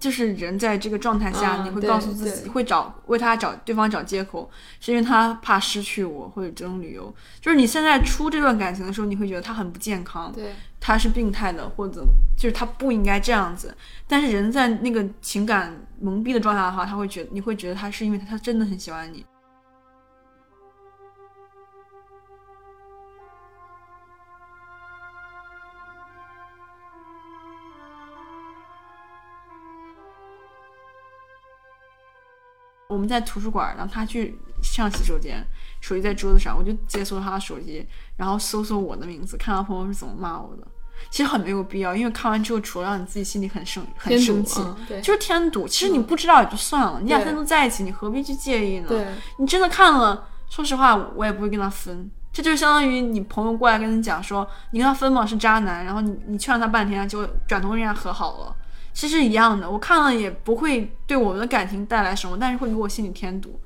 就是人在这个状态下，嗯你会告诉自己，会找为他找对方找借口，是因为他怕失去我，或者这种理由。就是你现在出这段感情的时候，你会觉得他很不健康，对，他是病态的，或者就是他不应该这样子。但是人在那个情感蒙蔽的状态的话，他会觉得你会觉得他是因为他真的很喜欢你。我们在图书馆，然后他去上洗手间，手机在桌子上，我就解锁他的手机，然后搜索我的名字，看他朋友是怎么骂我的。其实很没有必要，因为看完之后，除了让你自己心里很生很生气，对就是添堵。其实你不知道也就算了，你俩对现在都在一起，你何必去介意呢？对，你真的看了，说实话，我也不会跟他分。这就相当于你朋友过来跟你讲说，你跟他分吧是渣男，然后你你劝了他半天，就转头跟人家和好了，其实一样的。我看了也不会对我们的感情带来什么，但是会给我心里添堵。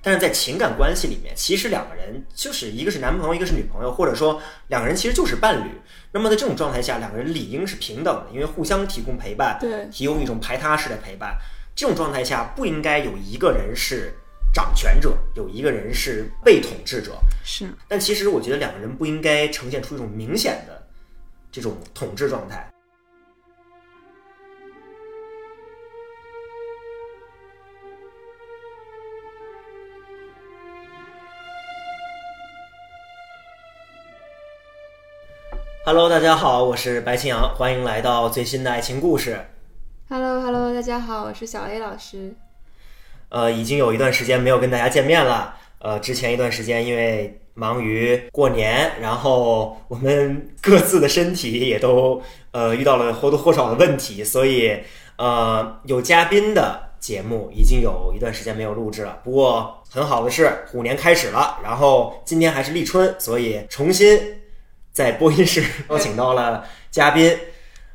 但是在情感关系里面，其实两个人就是一个是男朋友，一个是女朋友，或者说两个人其实就是伴侣。那么在这种状态下，两个人理应是平等的，因为互相提供陪伴，对提供一种排他式的陪伴。这种状态下，不应该有一个人是掌权者，有一个人是被统治者。是，但其实我觉得两个人不应该呈现出一种明显的这种统治状态。Hello，大家好，我是白青阳，欢迎来到最新的爱情故事。Hello Hello，大家好，我是小 A 老师。呃，已经有一段时间没有跟大家见面了。呃，之前一段时间因为忙于过年，然后我们 各自的身体也都呃遇到了或多或少的问题，所以呃有嘉宾的节目已经有一段时间没有录制了。不过很好的是，虎年开始了，然后今天还是立春，所以重新在播音室 邀请到了嘉宾，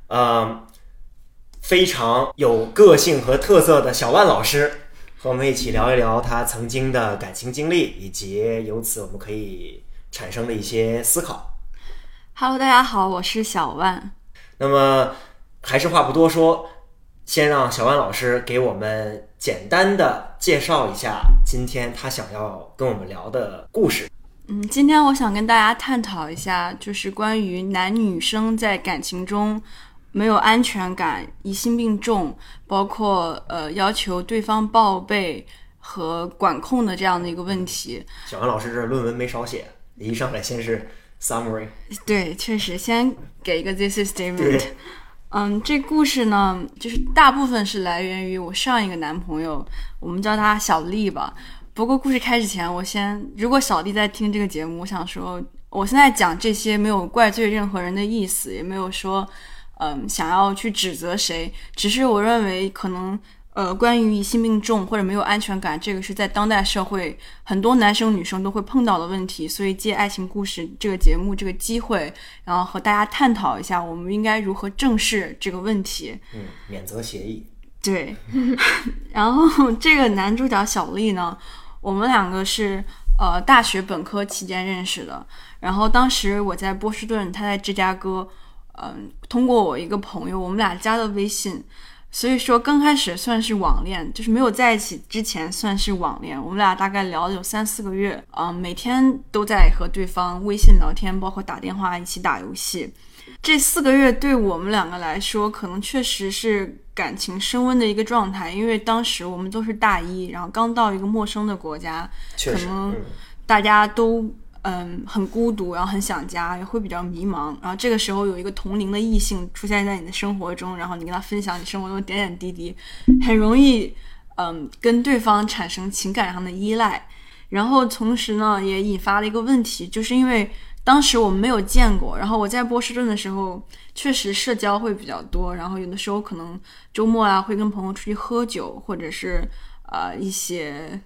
呃，非常有个性和特色的小万老师。和我们一起聊一聊他曾经的感情经历，以及由此我们可以产生的一些思考。Hello，大家好，我是小万。那么还是话不多说，先让小万老师给我们简单的介绍一下今天他想要跟我们聊的故事。嗯，今天我想跟大家探讨一下，就是关于男女生在感情中没有安全感、疑心病重，包括呃要求对方报备和管控的这样的一个问题。小万老师这论文没少写，一上来先是 summary，对，确实，先给一个 this is statement。嗯，这故事呢，就是大部分是来源于我上一个男朋友，我们叫他小丽吧。不过故事开始前，我先，如果小丽在听这个节目，我想说，我现在讲这些没有怪罪任何人的意思，也没有说，嗯，想要去指责谁，只是我认为可能，呃，关于疑心病重或者没有安全感，这个是在当代社会很多男生女生都会碰到的问题，所以借爱情故事这个节目这个机会，然后和大家探讨一下，我们应该如何正视这个问题。嗯，免责协议，对，然后这个男主角小丽呢，我们两个是呃大学本科期间认识的，然后当时我在波士顿，他在芝加哥，嗯、通过我一个朋友，我们俩加的微信，所以说刚开始算是网恋，就是没有在一起之前算是网恋，我们俩大概聊了有三四个月，嗯、每天都在和对方微信聊天，包括打电话一起打游戏。这四个月对我们两个来说，可能确实是感情升温的一个状态，因为当时我们都是大一，然后刚到一个陌生的国家，可能嗯，大家都嗯很孤独，然后很想家，也会比较迷茫。然后这个时候有一个同龄的异性出现在你的生活中，然后你跟他分享你生活中的点点滴滴，很容易嗯跟对方产生情感上的依赖。然后同时呢，也引发了一个问题，就是因为当时我们没有见过，然后我在波士顿的时候，确实社交会比较多，然后有的时候可能周末啊会跟朋友出去喝酒，或者是呃一些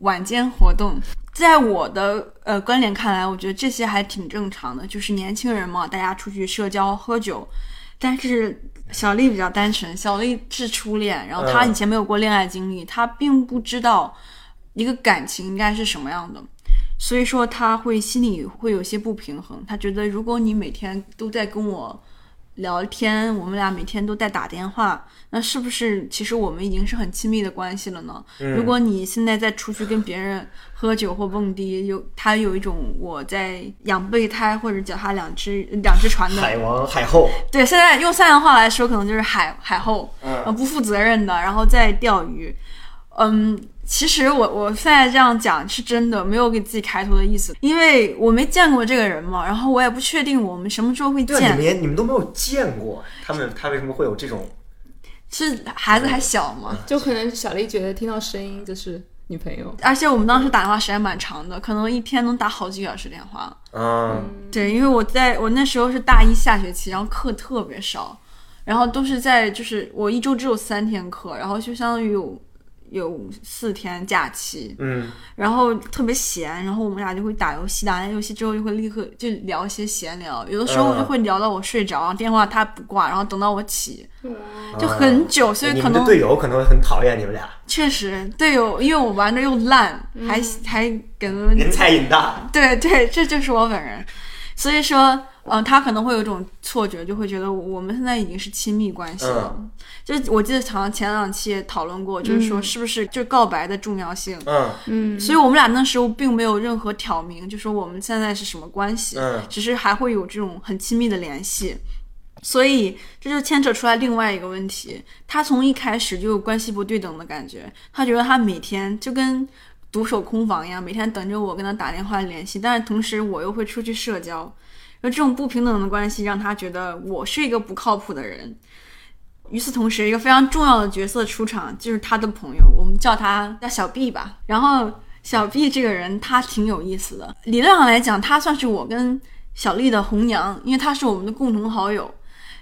晚间活动。在我的呃观点看来，我觉得这些还挺正常的，就是年轻人嘛，大家出去社交喝酒，但是小丽比较单纯，小丽是初恋，然后她嗯以前没有过恋爱经历，她并不知道一个感情应该是什么样的，所以说她会心里会有些不平衡。她觉得如果你每天都在跟我聊天，我们俩每天都在打电话，那是不是其实我们已经是很亲密的关系了呢？如果你现在再出去跟别人喝酒或蹦迪，有他有一种我在养备胎或者脚踏两只两只船的海王海后，对，现在用三阳话来说，可能就是海海后，呃，嗯不负责任的，然后再钓鱼。嗯，其实我我现在这样讲是真的，没有给自己开脱的意思，因为我没见过这个人嘛，然后我也不确定我们什么时候会对啊，你们见，也你们都没有见过他们，他为什么会有这种？是孩子还小嘛，就可能小丽觉得听到声音就是女朋友。而且我们当时打电话时间蛮长的，可能一天能打好几个小时电话。嗯，对，因为我在我那时候是大一下学期，然后课特别少，然后都是在就是我一周只有三天课，然后就相当于有有四天假期，嗯，然后特别闲，然后我们俩就会打游戏，打完游戏之后就会立刻就聊一些闲聊，有的时候我就会聊到我睡着，然后电话他不挂，然后等到我起，就很久，所以可能队友可能会很讨厌你们俩，确实队友，因为我玩的又烂，还还给他们人才瘾大。对对，这就是我本人。所以说，嗯、他可能会有一种错觉，就会觉得我们现在已经是亲密关系了。就是我记得好像前两期也讨论过，就是说是不是就告白的重要性。嗯嗯，所以我们俩那时候并没有任何挑明，就说我们现在是什么关系，嗯只是还会有这种很亲密的联系。所以这就牵扯出来另外一个问题，他从一开始就有关系不对等的感觉，他觉得他每天就跟独守空房一样，每天等着我跟他打电话联系，但是同时我又会出去社交，而这种不平等的关系让他觉得我是一个不靠谱的人。与此同时，一个非常重要的角色出场，就是他的朋友，我们叫他叫小 B 吧。然后小 B 这个人他挺有意思的，理论上来讲，他算是我跟小丽的红娘，因为他是我们的共同好友。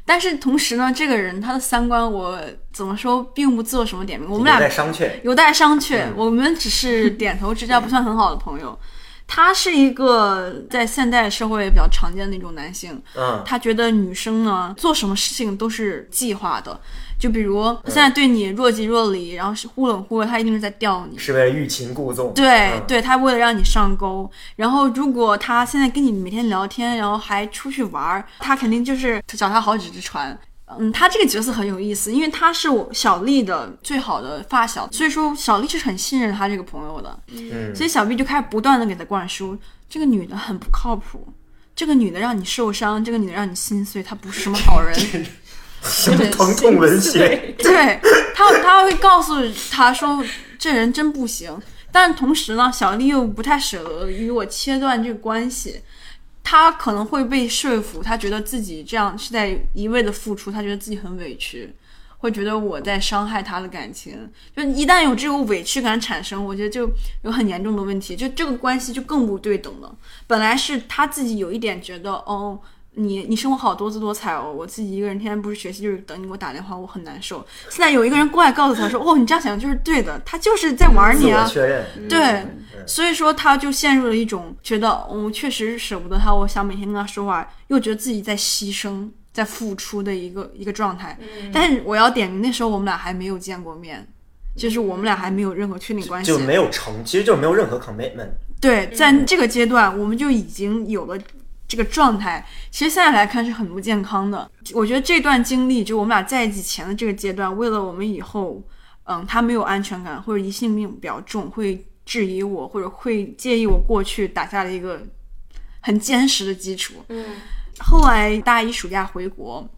但是同时呢，这个人他的三观我怎么说，并不做什么点评。我们俩有待商榷。有待商榷。我们只是点头之交，不算很好的朋友。他是一个在现代社会比较常见的那种男性，嗯他觉得女生呢做什么事情都是计划的，就比如现在对你若即若离，然后是忽冷忽热，他一定是在钓你。是为了欲擒故纵。对、嗯对，他为了让你上钩，然后如果他现在跟你每天聊天，然后还出去玩儿，他肯定就是脚踏好几只船。嗯，他这个角色很有意思，因为他是我小丽的最好的发小，所以说小丽是很信任他这个朋友的。嗯所以小 B 就开始不断的给他灌输，这个女的很不靠谱，这个女的让你受伤，这个女的让你心碎，她不是什么好人。什么疼痛文学？对他，他会告诉他说这人真不行，但同时呢，小丽又不太舍得与我切断这个关系。他可能会被说服，他觉得自己这样是在一味的付出，他觉得自己很委屈，会觉得我在伤害他的感情。就一旦有这种委屈感产生，我觉得就有很严重的问题，就这个关系就更不对等了。本来是他自己有一点觉得，哦，你你生活好多姿多彩哦，我自己一个人天天不是学习就是等你给我打电话，我很难受。现在有一个人过来告诉他说，哦，你这样想就是对的，他就是在玩自你啊。确认。对，所以说他就陷入了一种觉得，我、确实舍不得他，我想每天跟他说话，又觉得自己在牺牲、在付出的一个一个状态。但是我要点名，那时候我们俩还没有见过面，就是我们俩还没有任何确定关系，就没有成，其实就是没有任何 commitment。对，在这个阶段，我们就已经有了这个状态。其实现在来看是很不健康的。我觉得这段经历，就我们俩在一起前的这个阶段，为了我们以后，嗯，他没有安全感，或者疑心病比较重，会质疑我，或者会介意我过去打下了一个很坚实的基础。嗯，后来大一暑假回国，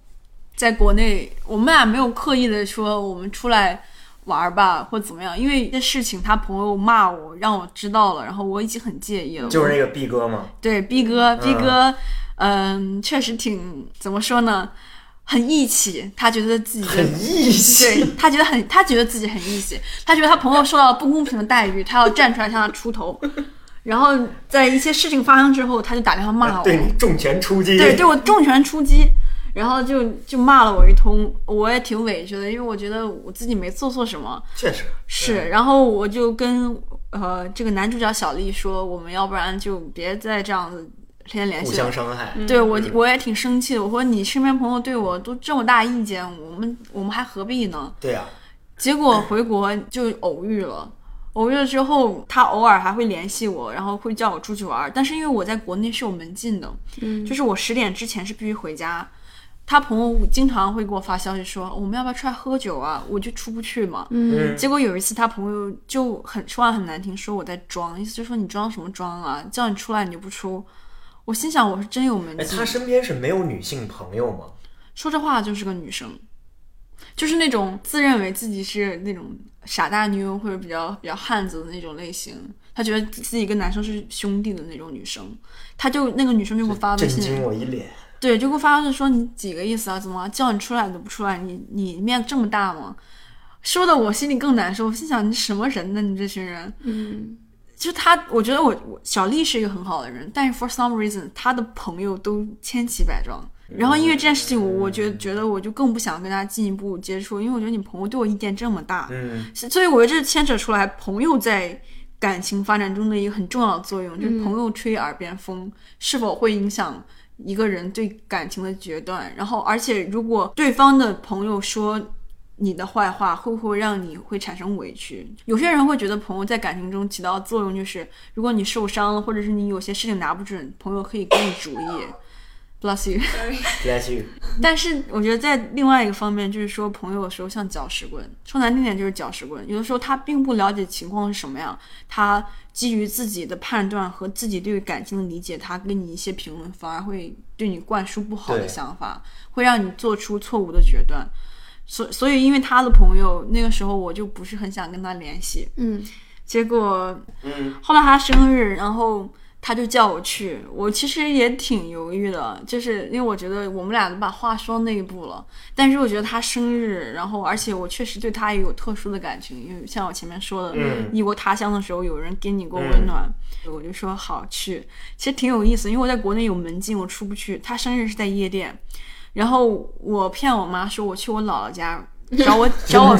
在国内，我们俩没有刻意的说我们出来玩吧，或怎么样，因为这事情他朋友骂我，让我知道了，然后我已经很介意了。就是那个 B 哥嘛，对逼哥，逼哥，嗯，确实挺怎么说呢，很义气，他觉得自己很义气。对他觉得很，他觉得自己很义气，他觉得他朋友受到了不公平的待遇，他要站出来向他出头。然后在一些事情发生之后，他就打电话骂我，对你重拳出击。对，对我重拳出击，然后就就骂了我一通，我也挺委屈的，因为我觉得我自己没做错什么，确实是，然后我就跟呃这个男主角小丽说，我们要不然就别再这样子天天联互系互相伤害。对我我也挺生气的。我说你身边朋友对我都这么大意见，我们我们还何必呢？对啊，结果回国就偶遇了。偶遇了之后，他偶尔还会联系我，然后会叫我出去玩儿。但是因为我在国内是有门禁的，嗯就是我十点之前是必须回家。他朋友经常会给我发消息说我们要不要出来喝酒啊？我就出不去嘛。嗯，结果有一次，他朋友就很说话很难听，说我在装，意思就是说你装什么装啊？叫你出来你就不出。我心想我是真有门哎，禁。他身边是没有女性朋友吗？说这话就是个女生，就是那种自认为自己是那种傻大妞或者比较比较汉子的那种类型。他觉得自己跟男生是兄弟的那种女生，他就那个女生就给我发微震信，惊我一脸。对，就给我发消息说你几个意思啊？怎么叫你出来你都不出来？你你面子这么大吗？说的我心里更难受，我心想你什么人呢？你这群人，嗯，就他，我觉得我我小丽是一个很好的人，但是 for some reason，他的朋友都千奇百状。然后因为这件事情，我我觉得觉得我就更不想跟他进一步接触，因为我觉得你朋友对我意见这么大，嗯，所以我觉得这牵扯出来朋友在感情发展中的一个很重要的作用，就是朋友吹耳边风是否会影响一个人对感情的决断。然后，而且如果对方的朋友说你的坏话，会不会让你会产生委屈？有些人会觉得朋友在感情中起到作用就是，如果你受伤了，或者是你有些事情拿不准，朋友可以给你主意。Bless you。bless you。但是我觉得在另外一个方面，就是说朋友的时候像搅屎棍，说难听点就是搅屎棍。有的时候他并不了解情况是什么样，他基于自己的判断和自己对于感情的理解，他给你一些评论，反而会对你灌输不好的想法，会让你做出错误的决断。所所以，因为他的朋友，那个时候我就不是很想跟他联系。嗯，结果嗯，后来他生日，然后他就叫我去，我其实也挺犹豫的，就是因为我觉得我们俩都把话说到那一步了，但是我觉得他生日，然后而且我确实对他也有特殊的感情，因为像我前面说的，嗯异国他乡的时候有人给你过温暖，我就说好去，其实挺有意思，因为我在国内有门禁，我出不去。他生日是在夜店，然后我骗我妈说我去我姥姥家找我找我！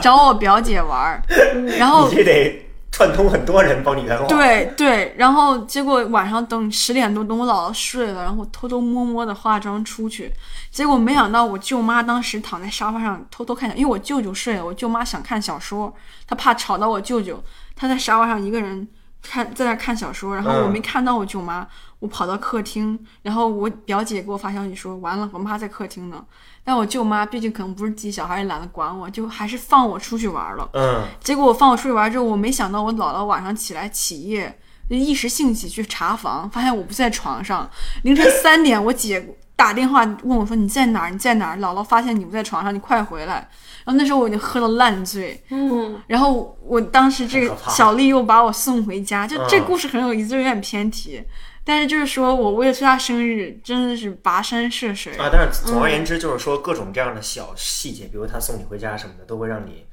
找我表姐玩儿，然后你得串通很多人帮你圆谎。对对，然后结果晚上等十点多，等我姥姥睡了，然后偷偷摸摸的化妆出去，结果没想到我舅妈当时躺在沙发上偷偷看，因为我舅舅睡了，我舅妈想看小说，她怕吵到我舅舅，她在沙发上一个人看在那看小说，然后我嗯。没看到我舅妈，我跑到客厅，然后我表姐给我发消息说完了，我妈在客厅呢，但我舅妈毕竟可能不是自己小孩，也懒得管我，就还是放我出去玩了。嗯，结果我放我出去玩之后，我没想到我姥姥晚上起来起夜，就一时兴起去查房，发现我不在床上。凌晨 三点，我姐打电话问我说：“你在哪儿？你在哪儿？”姥姥发现你不在床上，你快回来。然后那时候我已经喝了烂醉，嗯，然后我当时这个小丽又把我送回家，就这嗯故事很有意思，就有点偏题。但是就是说我为了催他生日，真的是跋山涉水。啊，但是总而言之，就是说各种这样的小细节，比如他送你回家什么的，都会让你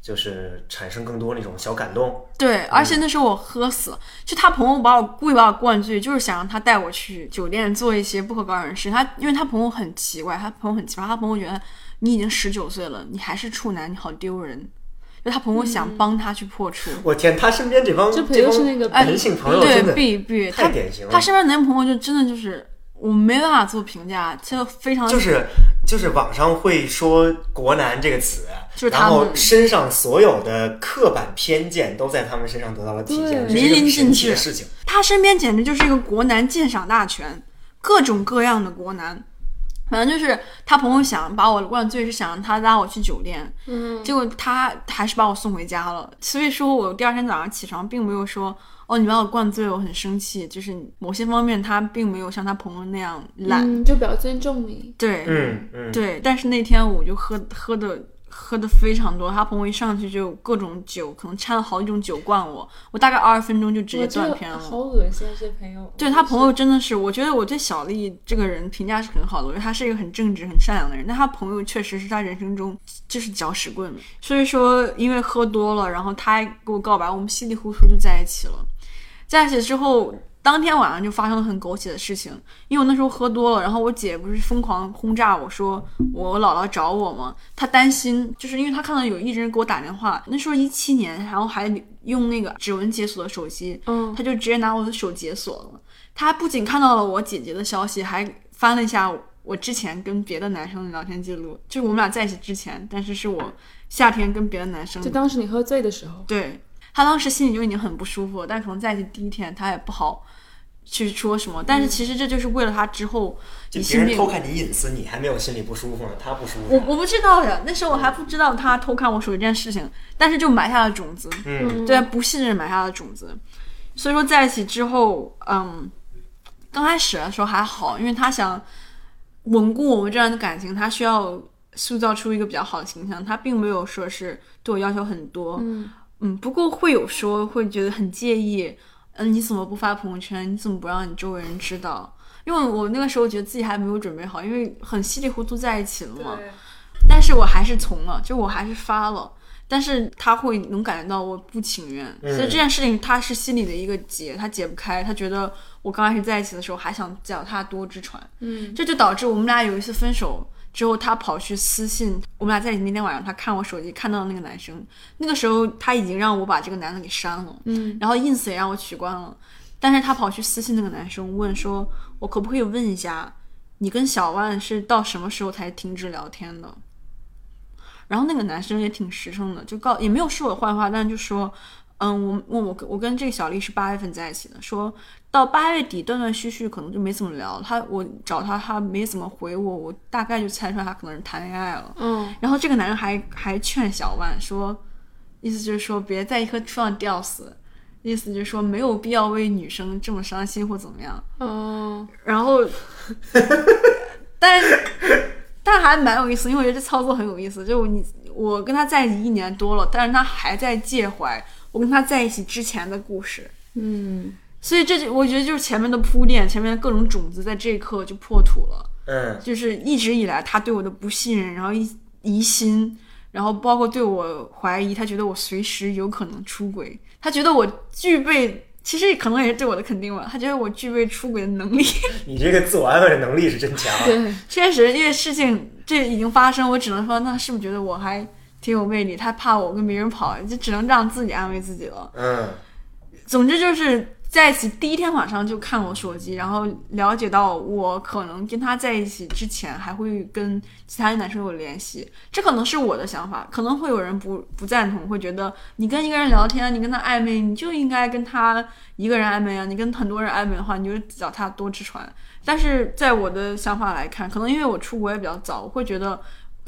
就是产生更多那种小感动。对，而且那时候我喝死了，就他朋友把我故意把我灌醉，就是想让他带我去酒店做一些不可告人的事。他因为他朋友很奇怪，他朋友很奇葩，他朋友觉得你已经十九岁了，你还是处男，你好丢人。就他朋友想帮他去破处，我天，他身边这帮这朋这帮友是那个男性朋友真对的，B B，太典型了他身边男朋友就真的就是我没办法做评价，真的非常就是就是网上会说“国男”这个词，就是他然后们身上所有的刻板偏见都在他们身上得到了体现，淋漓尽致的事情。他身边简直就是一个国男鉴赏大全，各种各样的国男。反正就是他朋友想把我灌醉，是想让他拉我去酒店，嗯，结果他还是把我送回家了。所以说我第二天早上起床，并没有说哦你把我灌醉了，我很生气。就是某些方面他并没有像他朋友那样懒，嗯，就比较尊重你。对，嗯嗯，对。但是那天我就喝喝的喝的非常多，他朋友一上去就各种酒，可能掺了好几种酒灌我，我大概二十分钟就直接断片了。好恶心啊！这些朋友，对他朋友真的是，我觉得我对小丽这个人评价是很好的，我觉得她是一个很正直、很善良的人。但他朋友确实是他人生中就是搅屎棍，所以说因为喝多了，然后他还给我告白，我们稀里糊涂就在一起了。在一起之后，当天晚上就发生了很狗血的事情，因为我那时候喝多了，然后我姐不是疯狂轰炸我说我姥姥找我嘛，她担心，就是因为她看到有一人给我打电话，那时候一七年，然后还用那个指纹解锁的手机，嗯，她就直接拿我的手解锁了。她不仅看到了我姐姐的消息，还翻了一下我之前跟别的男生的聊天记录，就是我们俩在一起之前，但是是我夏天跟别的男生就当时你喝醉的时候，对他当时心里就已经很不舒服了，但可能在一起第一天他也不好去说什么，但是其实这就是为了他之后就别你心里人偷看你隐私，你还没有心里不舒服呢，他不舒服。我我不知道呀，那时候我还不知道他偷看我手机这件事情，但是就埋下了种子，嗯，对不信任埋下了种子。所以说在一起之后，嗯，刚开始的时候还好，因为他想稳固我们这样的感情，他需要塑造出一个比较好的形象，他并没有说是对我要求很多，嗯。嗯，不过会有说会觉得很介意，嗯，你怎么不发朋友圈？你怎么不让你周围人知道？因为我那个时候觉得自己还没有准备好，因为很稀里糊涂在一起了嘛。但是我还是从了，就我还是发了。但是他会能感觉到我不情愿，嗯所以这件事情他是心里的一个结，他解不开。他觉得我刚开始在一起的时候还想脚踏多只船，嗯这就导致我们俩有一次分手之后，他跑去私信我们俩在一起那天晚上，他看我手机看到那个男生，那个时候他已经让我把这个男的给删了，嗯然后 ins 也让我取关了，但是他跑去私信那个男生问说，我可不可以问一下，你跟小万是到什么时候才停止聊天的？然后那个男生也挺实诚的，就告也没有说我坏话，但就说，嗯，我问我我跟这个小丽是八月份在一起的，说到八月底断断续续，可能就没怎么聊。他我找他，他没怎么回我，我大概就猜出来他可能是谈恋爱了。嗯然后这个男人还还劝小万说，意思就是说别在一棵树上吊死，意思就是说没有必要为女生这么伤心或怎么样。嗯然后，但但还蛮有意思，因为我觉得这操作很有意思。就你我跟他在一起一年多了，但是他还在介怀我跟他在一起之前的故事。嗯所以这就我觉得就是前面的铺垫，前面的各种种子在这一刻就破土了。嗯，就是一直以来他对我的不信任，然后疑疑心，然后包括对我怀疑，他觉得我随时有可能出轨，他觉得我具备，其实可能也是对我的肯定吧，他觉得我具备出轨的能力。你这个自我安慰的能力是真强。对确实，因为事情这已经发生，我只能说，那是不是觉得我还挺有魅力？他怕我跟别人跑，就只能这样自己安慰自己了。嗯总之就是在一起第一天晚上就看我手机，然后了解到我可能跟他在一起之前还会跟其他男生有联系，这可能是我的想法，可能会有人不不赞同，会觉得你跟一个人聊天，你跟他暧昧，你就应该跟他一个人暧昧啊，你跟很多人暧昧的话，你就脚踏多只船。但是在我的想法来看，可能因为我出国也比较早，我会觉得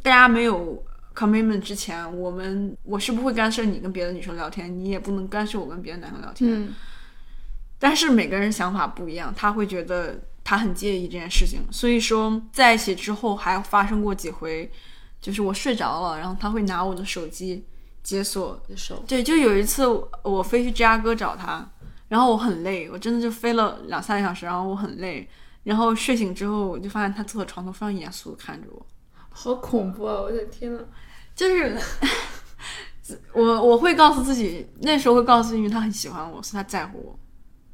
大家没有 commitment 之前，我们我是不会干涉你跟别的女生聊天，你也不能干涉我跟别的男生聊天。嗯但是每个人想法不一样，他会觉得他很介意这件事情，所以说在一起之后还发生过几回，就是我睡着了，然后他会拿我的手机解锁。的手对，就有一次我飞去芝加哥找他，然后我很累，我真的就飞了两三个小时，然后我很累，然后睡醒之后我就发现他坐在床头非常严肃的看着我，好恐怖啊！我的天呐，就是我我会告诉自己，那时候会告诉自己，因为他很喜欢我，所以他在乎我。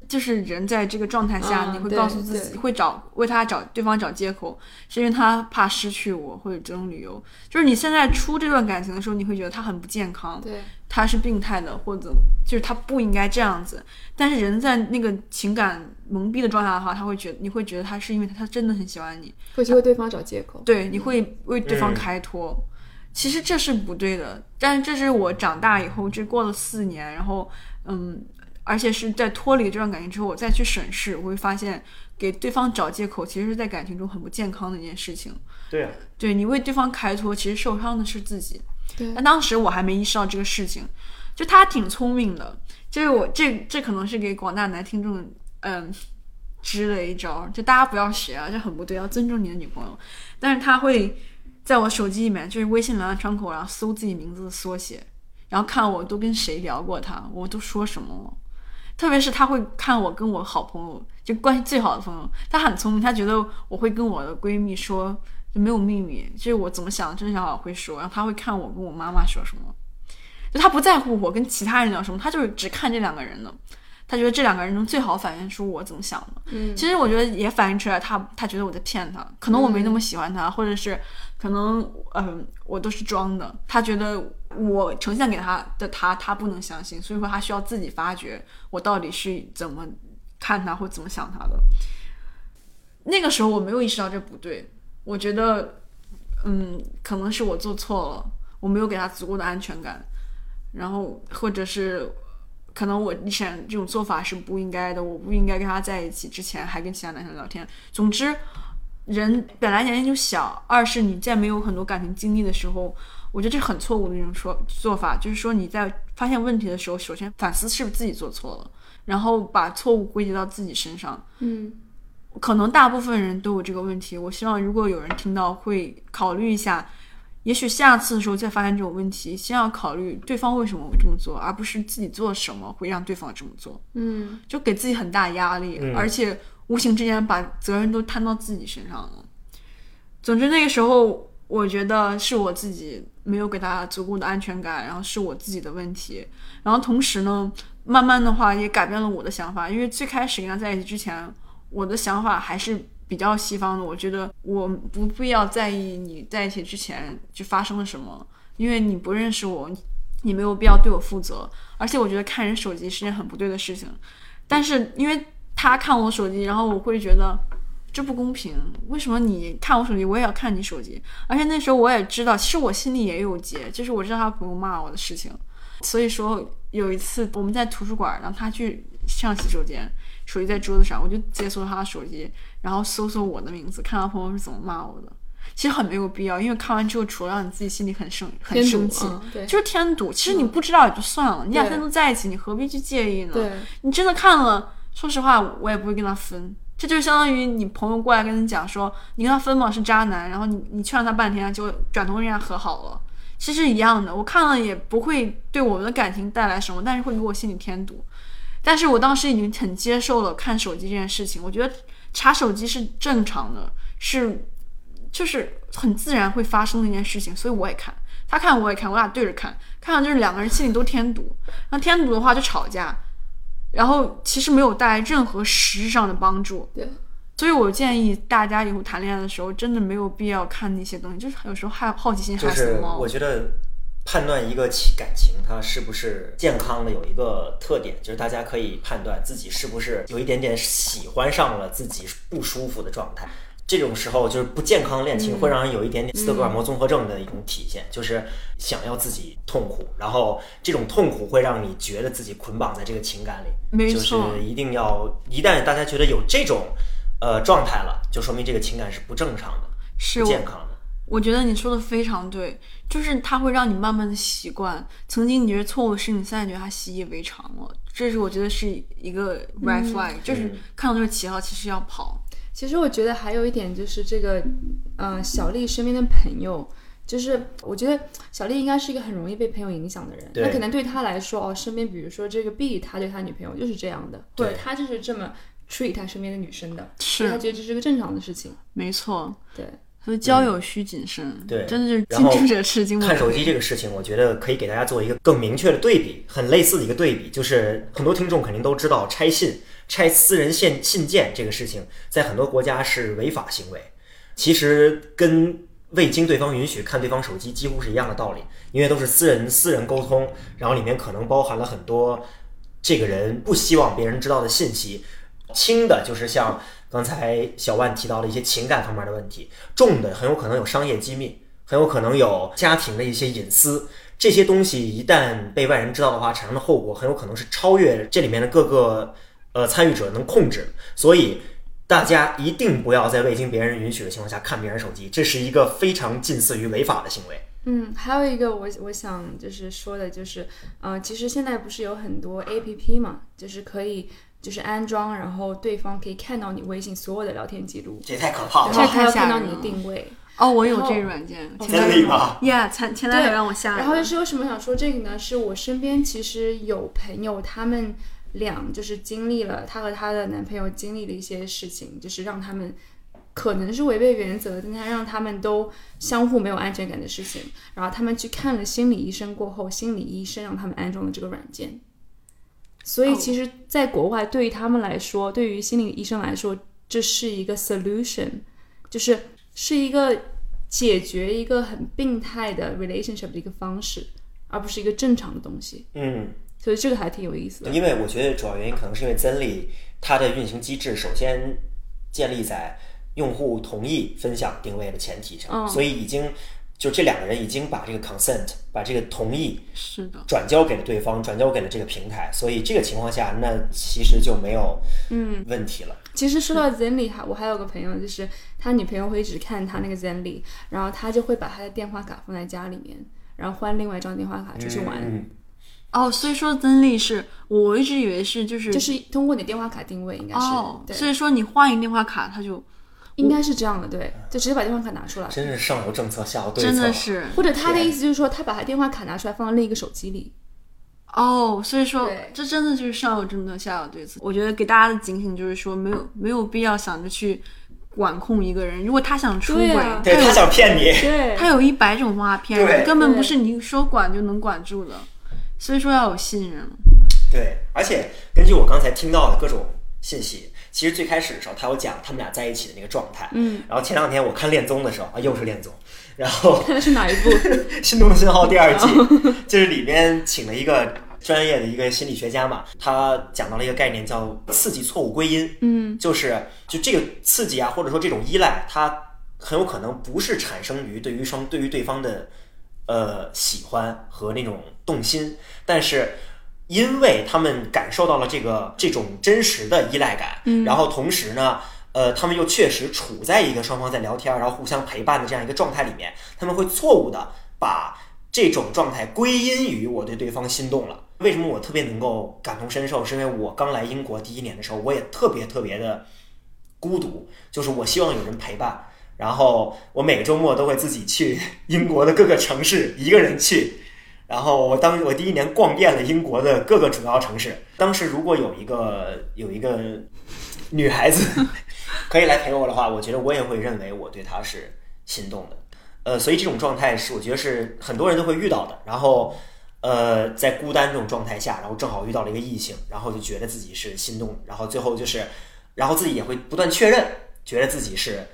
就是人在这个状态下，嗯你会告诉自己，会找为他找对方找借口，是因为他怕失去我，或者这种理由。就是你现在出这段感情的时候，你会觉得他很不健康，对，他是病态的，或者就是他不应该这样子。但是人在那个情感蒙蔽的状态的话，他会觉得你会觉得他是因为他真的很喜欢你，会去为对方找借口。对，你会为对方嗯开脱。其实这是不对的，但是这是我长大以后，这过了四年，然后嗯，而且是在脱离这段感情之后，我再去审视，我会发现给对方找借口，其实是在感情中很不健康的一件事情。对啊，对你为对方开脱，其实受伤的是自己。对但当时我还没意识到这个事情，就他挺聪明的，就是我这这可能是给广大男听众嗯支了一招，就大家不要学啊，这很不对，要尊重你的女朋友。但是他会在我手机里面，就是微信聊天窗口，然后搜自己名字的缩写，然后看我都跟谁聊过他，我都说什么了。特别是他会看我跟我好朋友，就关系最好的朋友，他很聪明，他觉得我会跟我的闺蜜说，就没有秘密，就是我怎么想，真想好会说，然后他会看我跟我妈妈说什么，就他不在乎我跟其他人聊什么，他就是只看这两个人的，他觉得这两个人中最好反映出我怎么想的。嗯，其实我觉得也反映出来他，他觉得我在骗他，可能我没那么喜欢他，或者是可能嗯、我都是装的，他觉得我呈现给他的他，他不能相信，所以说他需要自己发掘我到底是怎么看他或怎么想他的。那个时候我没有意识到这不对，我觉得，嗯，可能是我做错了，我没有给他足够的安全感，然后或者是可能我以前这种做法是不应该的，我不应该跟他在一起之前还跟其他男生聊天。总之，人本来年龄就小，二是你在没有很多感情经历的时候，我觉得这是很错误的一种说做法，就是说你在发现问题的时候，首先反思是不是自己做错了，然后把错误归结到自己身上。嗯可能大部分人都有这个问题。我希望如果有人听到，会考虑一下，也许下次的时候再发现这种问题，先要考虑对方为什么会这么做，而不是自己做什么会让对方这么做，嗯就给自己很大压力，嗯而且无形之间把责任都摊到自己身上了。总之那个时候，我觉得是我自己没有给他足够的安全感，然后是我自己的问题。然后同时呢，慢慢的话也改变了我的想法，因为最开始跟他在一起之前，我的想法还是比较西方的。我觉得我不必要在意你在一起之前就发生了什么，因为你不认识我，你没有必要对我负责。而且我觉得看人手机是件很不对的事情。但是因为他看我手机，然后我会觉得这不公平。为什么你看我手机，我也要看你手机？而且那时候我也知道，其实我心里也有结，就是我知道他朋友骂我的事情。所以说有一次我们在图书馆，让他去上洗手间，手机在桌子上，我就解锁他的手机，然后搜搜我的名字，看他朋友是怎么骂我的。其实很没有必要，因为看完之后，除了让你自己心里很生很生气，就是添堵。其实你不知道也就算了，你俩对现在都在一起，你何必去介意呢？对，你真的看了，说实话，我也不会跟他分。这就相当于你朋友过来跟你讲说，你跟他分吧是渣男，然后你你劝了他半天，就转头跟人家和好了，其实一样的。我看了也不会对我们的感情带来什么，但是会给我心里添堵。但是我当时已经很接受了看手机这件事情，我觉得查手机是正常的，是就是很自然会发生的一件事情，所以我也看，他看我也看，我俩对着看，看了就是两个人心里都添堵，那添堵的话就吵架，然后其实没有带来任何实质上的帮助。对，所以我建议大家以后谈恋爱的时候，真的没有必要看那些东西，就是有时候害好奇心就是害死猫。我觉得判断一个情感情它是不是健康的有一个特点，就是大家可以判断自己是不是有一点点喜欢上了自己不舒服的状态。这种时候就是不健康的恋情会让人有一点点斯德哥尔摩综合症的一种体现，就是想要自己痛苦，然后这种痛苦会让你觉得自己捆绑在这个情感里。就是一定要一旦大家觉得有这种呃状态了，就说明这个情感是不正常的、不是我健康的。我觉得你说的非常对，就是它会让你慢慢的习惯，曾经你觉得错误的事情，现在觉得它习以为常了。这是我觉得是一个 red flag，、就是看到这个旗号，其实要跑。其实我觉得还有一点就是这个，呃，小丽身边的朋友，就是我觉得小丽应该是一个很容易被朋友影响的人。对那可能对他来说，哦，身边比如说这个 B，他对他女朋友就是这样的，或者对他就是这么 treat 他身边的女生的，所以他，觉得这是个正常的事情。没错。对，所以交友需谨慎，对真的是近朱者赤，近墨。看手机这个事情，我觉得可以给大家做一个更明确的对比，很类似的一个对比，就是很多听众肯定都知道，拆信、拆私人信信件这个事情，在很多国家是违法行为。其实跟未经对方允许看对方手机几乎是一样的道理，因为都是私人私人沟通，然后里面可能包含了很多这个人不希望别人知道的信息。轻的就是像刚才小万提到了一些情感方面的问题，重的很有可能有商业机密，很有可能有家庭的一些隐私。这些东西一旦被外人知道的话，产生的后果很有可能是超越这里面的各个呃参与者能控制。所以大家一定不要在未经别人允许的情况下看别人手机，这是一个非常近似于违法的行为。嗯，还有一个我我想就是说的就是，呃，其实现在不是有很多 A P P 嘛，就是可以就是安装，然后对方可以看到你微信所有的聊天记录，这也太可怕了然了，后还要看到你的定位。哦，我有这个软件，前真男友的吗？，Yeah，前前男友让我下然后就。是为什么想说这个呢？是我身边其实有朋友，他们俩就是经历了她和她的男朋友经历了一些事情，就是让他们可能是违背原则，但他让他们都相互没有安全感的事情。然后他们去看了心理医生过后，心理医生让他们安装了这个软件。所以哦其实，在国外对于他们来说，对于心理医生来说，这是一个 solution，就是是一个解决一个很病态的 relationship 的一个方式，而不是一个正常的东西。嗯，所以这个还挺有意思的。因为我觉得主要原因可能是因为 Zenly 它的运行机制首先建立在用户同意分享定位的前提上，嗯所以已经就这两个人已经把这个 consent 把这个同意是的，转交给了对方，转交给了这个平台，所以这个情况下，那其实就没有嗯。问题了。其实说到 Zenly，还我还有个朋友，就是他女朋友会一直看他那个 Zenly，然后他就会把他的电话卡放在家里面，然后换另外一张电话卡出去玩，嗯，哦，所以说 Zenly 是我一直以为是就是就是通过你电话卡定位，应该是、所以说你换一个电话卡，他就应该是这样的，对，就直接把电话卡拿出来，真是上有政策，下有对策。真的是或者他的意思就是说，他把他电话卡拿出来放到另一个手机里，哦，所以说这真的就是上有政策，下有对策。我觉得给大家的警醒就是说，没有没有必要想着去管控一个人，如果他想出轨，对啊对他想骗你，对他有一百种方法骗对人，根本不是你说管就能管住的。所以说要有信任。对，而且根据我刚才听到的各种信息，其实最开始的时候他有讲他们俩在一起的那个状态，嗯，然后前两天我看恋综的时候啊，又是恋综，然后看 的是哪一部？《心动信号》第二季，就是里面请了一个专业的一个心理学家嘛，他讲到了一个概念叫刺激错误归因，嗯，就是就这个刺激啊，或者说这种依赖，它很有可能不是产生于对于双对于对方的呃喜欢和那种动心，但是。因为他们感受到了这个这种真实的依赖感，嗯然后同时呢，呃，他们又确实处在一个双方在聊天，然后互相陪伴的这样一个状态里面，他们会错误的把这种状态归因于我对对方心动了。为什么我特别能够感同身受？是因为我刚来英国第一年的时候，我也特别特别的孤独，就是我希望有人陪伴。然后我每个周末都会自己去英国的各个城市，一个人去。然后我当我第一年逛遍了英国的各个主要城市。当时如果有一个有一个女孩子可以来陪我的话，我觉得我也会认为我对她是心动的。呃，所以这种状态是我觉得是很多人都会遇到的。然后，呃，在孤单这种状态下，然后正好遇到了一个异性，然后就觉得自己是心动，然后最后就是，然后自己也会不断确认，觉得自己是。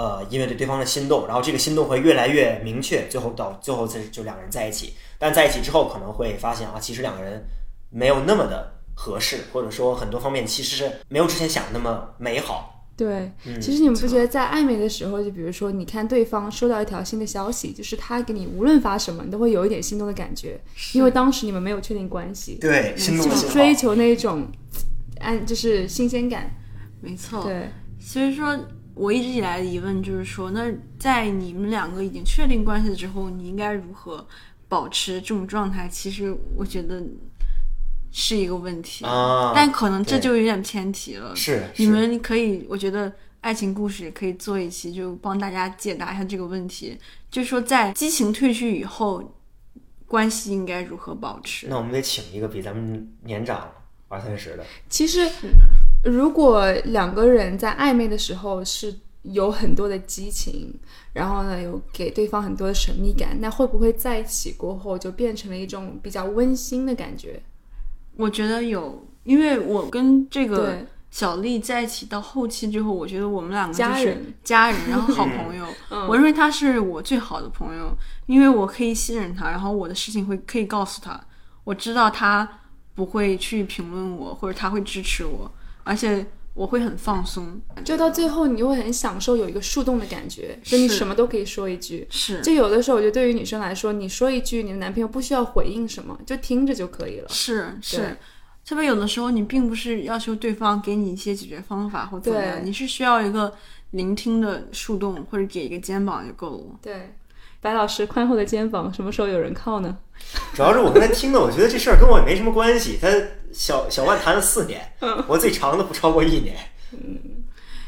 呃，因为对对方的心动，然后这个心动会越来越明确，最后到最后就就两个人在一起。但在一起之后，可能会发现啊，其实两个人没有那么的合适，或者说很多方面其实是没有之前想的那么美好。对，嗯其实你们不觉得在暧昧的时候，就比如说你看对方收到一条新的消息，就是他给你无论发什么，你都会有一点心动的感觉，因为当时你们没有确定关系，对，心动就。追求那种按就是新鲜感。没错，对，所以说我一直以来的疑问就是说，那在你们两个已经确定关系之后，你应该如何保持这种状态？其实我觉得是一个问题，啊但可能这就有点偏题了。是你们可以，我觉得爱情故事也可以做一期，就帮大家解答一下这个问题。就是说，在激情褪去以后，关系应该如何保持？那我们得请一个比咱们年长二三十的。其实如果两个人在暧昧的时候是有很多的激情，然后呢有给对方很多的神秘感，那会不会在一起过后就变成了一种比较温馨的感觉？我觉得有，因为我跟这个小丽在一起到后期之后，我觉得我们两个就是家人家人，然后好朋友。嗯我认为他是我最好的朋友，因为我可以信任他，然后我的事情会可以告诉他，我知道他不会去评论我，或者他会支持我，而且我会很放松。就到最后，你会很享受有一个树洞的感觉，就你什么都可以说一句。是就有的时候，我觉得对于女生来说，你说一句，你的男朋友不需要回应什么，就听着就可以了。是是，特别有的时候你并不是要求对方给你一些解决方法或怎么样，你是需要一个聆听的树洞，或者给一个肩膀就够了。对，白老师宽厚的肩膀，什么时候有人靠呢？主要是我刚才听的，我觉得这事儿跟我也没什么关系。他小小万谈了四年，我最长的不超过一年。嗯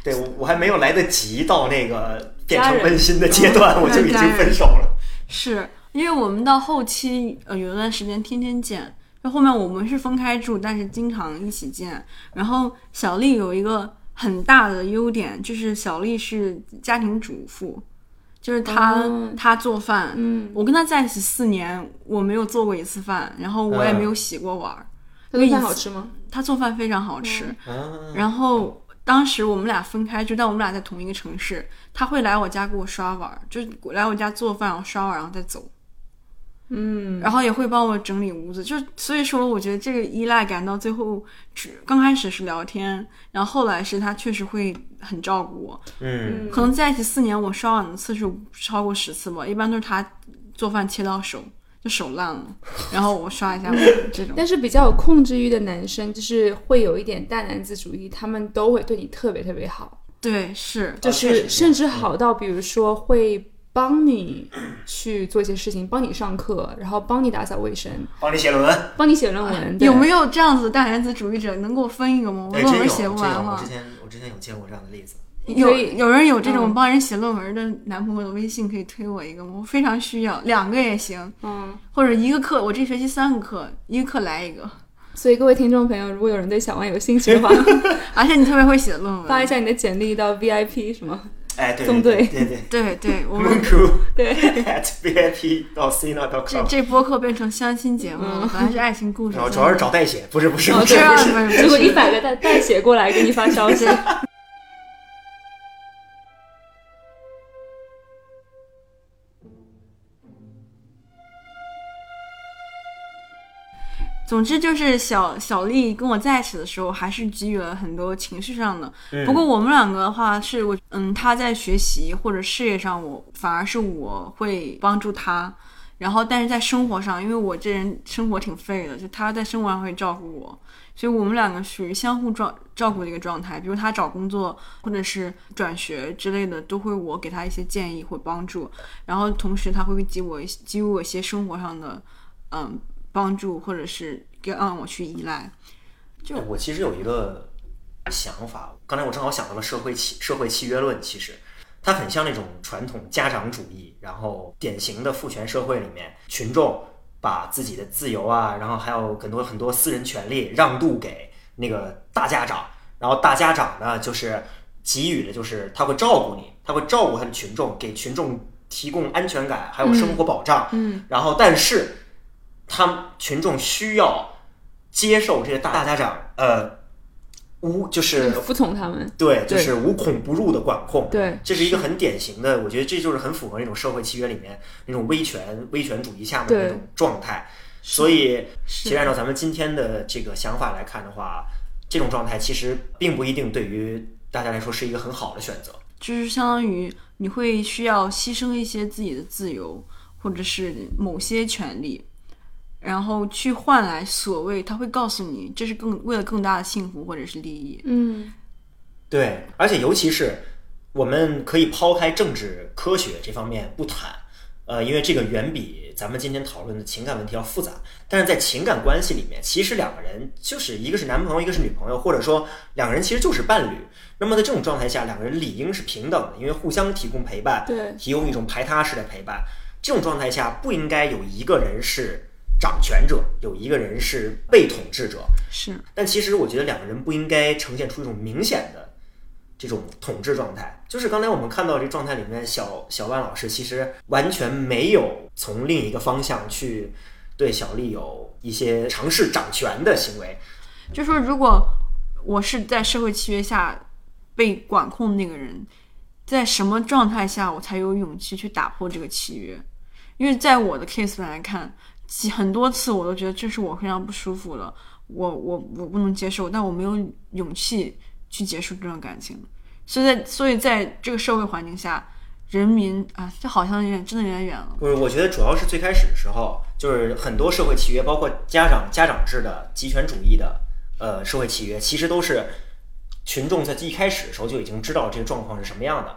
对我我还没有来得及到那个变成温馨的阶段，我就已经分手了。是因为我们到后期，呃，有一段时间天天见，就后面我们是分开住，但是经常一起见。然后小丽有一个很大的优点，就是小丽是家庭主妇，就是她、哦她做饭。嗯，我跟他在一起四年，我没有做过一次饭，然后我也没有洗过碗儿。他做饭好吃吗？他做饭非常好吃。啊，然后当时我们俩分开就，但我们俩在同一个城市。他会来我家给我刷碗儿，就是来我家做饭，然后刷碗，然后再走。嗯，然后也会帮我整理屋子。就所以说，我觉得这个依赖感到最后只刚开始是聊天，然后后来是他确实会很照顾我。嗯，可能在一起四年，我刷碗的次数超过十次吧，一般都是他做饭切到手就手烂了，然后我刷一下碗这种。但是比较有控制欲的男生，就是会有一点大男子主义，他们都会对你特别特别好，对，是就是甚至好到比如说会帮你去做一些事情，帮你上课，然后帮你打扫卫生，帮你写论文。帮你写论文。有没有？这样子大男子主义者能给我分一个吗？我论文写，不完了我之。前我之前有见过这样的例子。有有人有这种嗯帮人写论文的男朋友的微信，可以推我一个吗？我非常需要，两个也行，嗯，或者一个课，我这学期三个课，一个课来一个。所以各位听众朋友，如果有人对小万有兴趣的话，而且你特别会写论文，发一下你的简历到 VIP 什么？哎，对纵队。对对对。对对，我我们们 crew 对。at VIP 到 c n a 这这播客变成相亲节目了，本来是爱情故事，然后主要是找代写，不是不是哦不是对啊不是，不是不是。结果一百个代代写过来给你发消息，总之就是小小丽跟我在一起的时候，还是给予了很多情绪上的。嗯不过我们两个的话，是我嗯，他在学习或者事业上，我反而是我会帮助他。然后，但是在生活上，因为我这人生活挺废的，就他在生活上会照顾我，所以我们两个属于相互照照顾的一个状态。比如他找工作或者是转学之类的，都会我给他一些建议或帮助，然后同时他会给我一给予我一些生活上的嗯帮助，或者是让我去依赖。就哎我其实有一个想法，刚才我正好想到了社会契社会契约论，其实它很像那种传统家长主义，然后典型的父权社会里面，群众把自己的自由啊，然后还有很多很多私人权利让渡给那个大家长，然后大家长呢就是给予的就是他会照顾你，他会照顾他的群众，给群众提供安全感，还有生活保障，嗯，然后但是他们群众需要接受这些大家长呃无就是服从他们。对，就是无孔不入的管控。对，这是一个很典型的，我觉得这就是很符合那种社会契约里面那种威权威权主义下面的那种状态。所以，其实按照咱们今天的这个想法来看的话，这种状态其实并不一定对于大家来说是一个很好的选择。就是相当于你会需要牺牲一些自己的自由，或者是某些权利，然后去换来所谓他会告诉你这是更为了更大的幸福或者是利益。嗯，对，而且尤其是我们可以抛开政治科学这方面不谈，呃，因为这个远比咱们今天讨论的情感问题要复杂。但是在情感关系里面，其实两个人就是一个是男朋友，一个是女朋友，或者说两个人其实就是伴侣。那么在这种状态下，两个人理应是平等的，因为互相提供陪伴，提供一种排他式的陪伴。这种状态下，不应该有一个人是掌权者，有一个人是被统治者。是，但其实我觉得两个人不应该呈现出一种明显的这种统治状态。就是刚才我们看到这状态里面，小小万老师其实完全没有从另一个方向去对小丽有一些尝试掌权的行为。就说如果我是在社会契约下被管控的那个人，在什么状态下我才有勇气去打破这个契约？因为在我的 case 来看，几很多次我都觉得这是我非常不舒服的，我我我不能接受，但我没有勇气去结束这段感情。所以在所以在这个社会环境下，人民啊，这好像有点真的有点远了。不是，我觉得主要是最开始的时候，就是很多社会契约，包括家长家长制的集权主义的呃社会契约，其实都是群众在一开始的时候就已经知道这个状况是什么样的。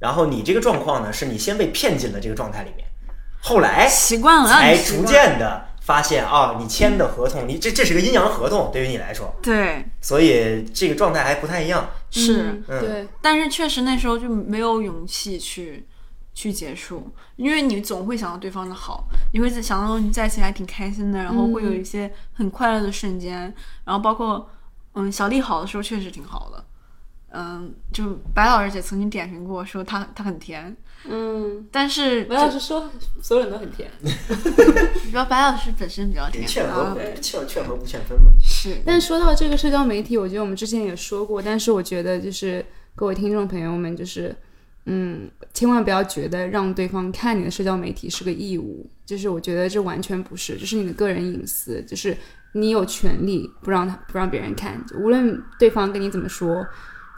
然后你这个状况呢，是你先被骗进了这个状态里面，后来习惯了，让才逐渐的发现啊，你签的合同，你这这是个阴阳合同，对于你来说，对。所以这个状态还不太一样。是。嗯。对，但是确实那时候就没有勇气去去结束，因为你总会想到对方的好，你会在想到你在一起还挺开心的，然后会有一些很快乐的瞬间，然后包括嗯小丽好的时候确实挺好的，嗯，就白老师姐曾经点评过说她她很甜，嗯，但是白老师说所有人都很甜，主要白老师本身比较甜，劝和啊劝劝和不劝分嘛。是，但说到这个社交媒体，我觉得我们之前也说过，但是我觉得就是各位听众朋友们，就是嗯，千万不要觉得让对方看你的社交媒体是个义务，就是我觉得这完全不是，这是你的个人隐私，就是你有权利不让他不让别人看，无论对方跟你怎么说，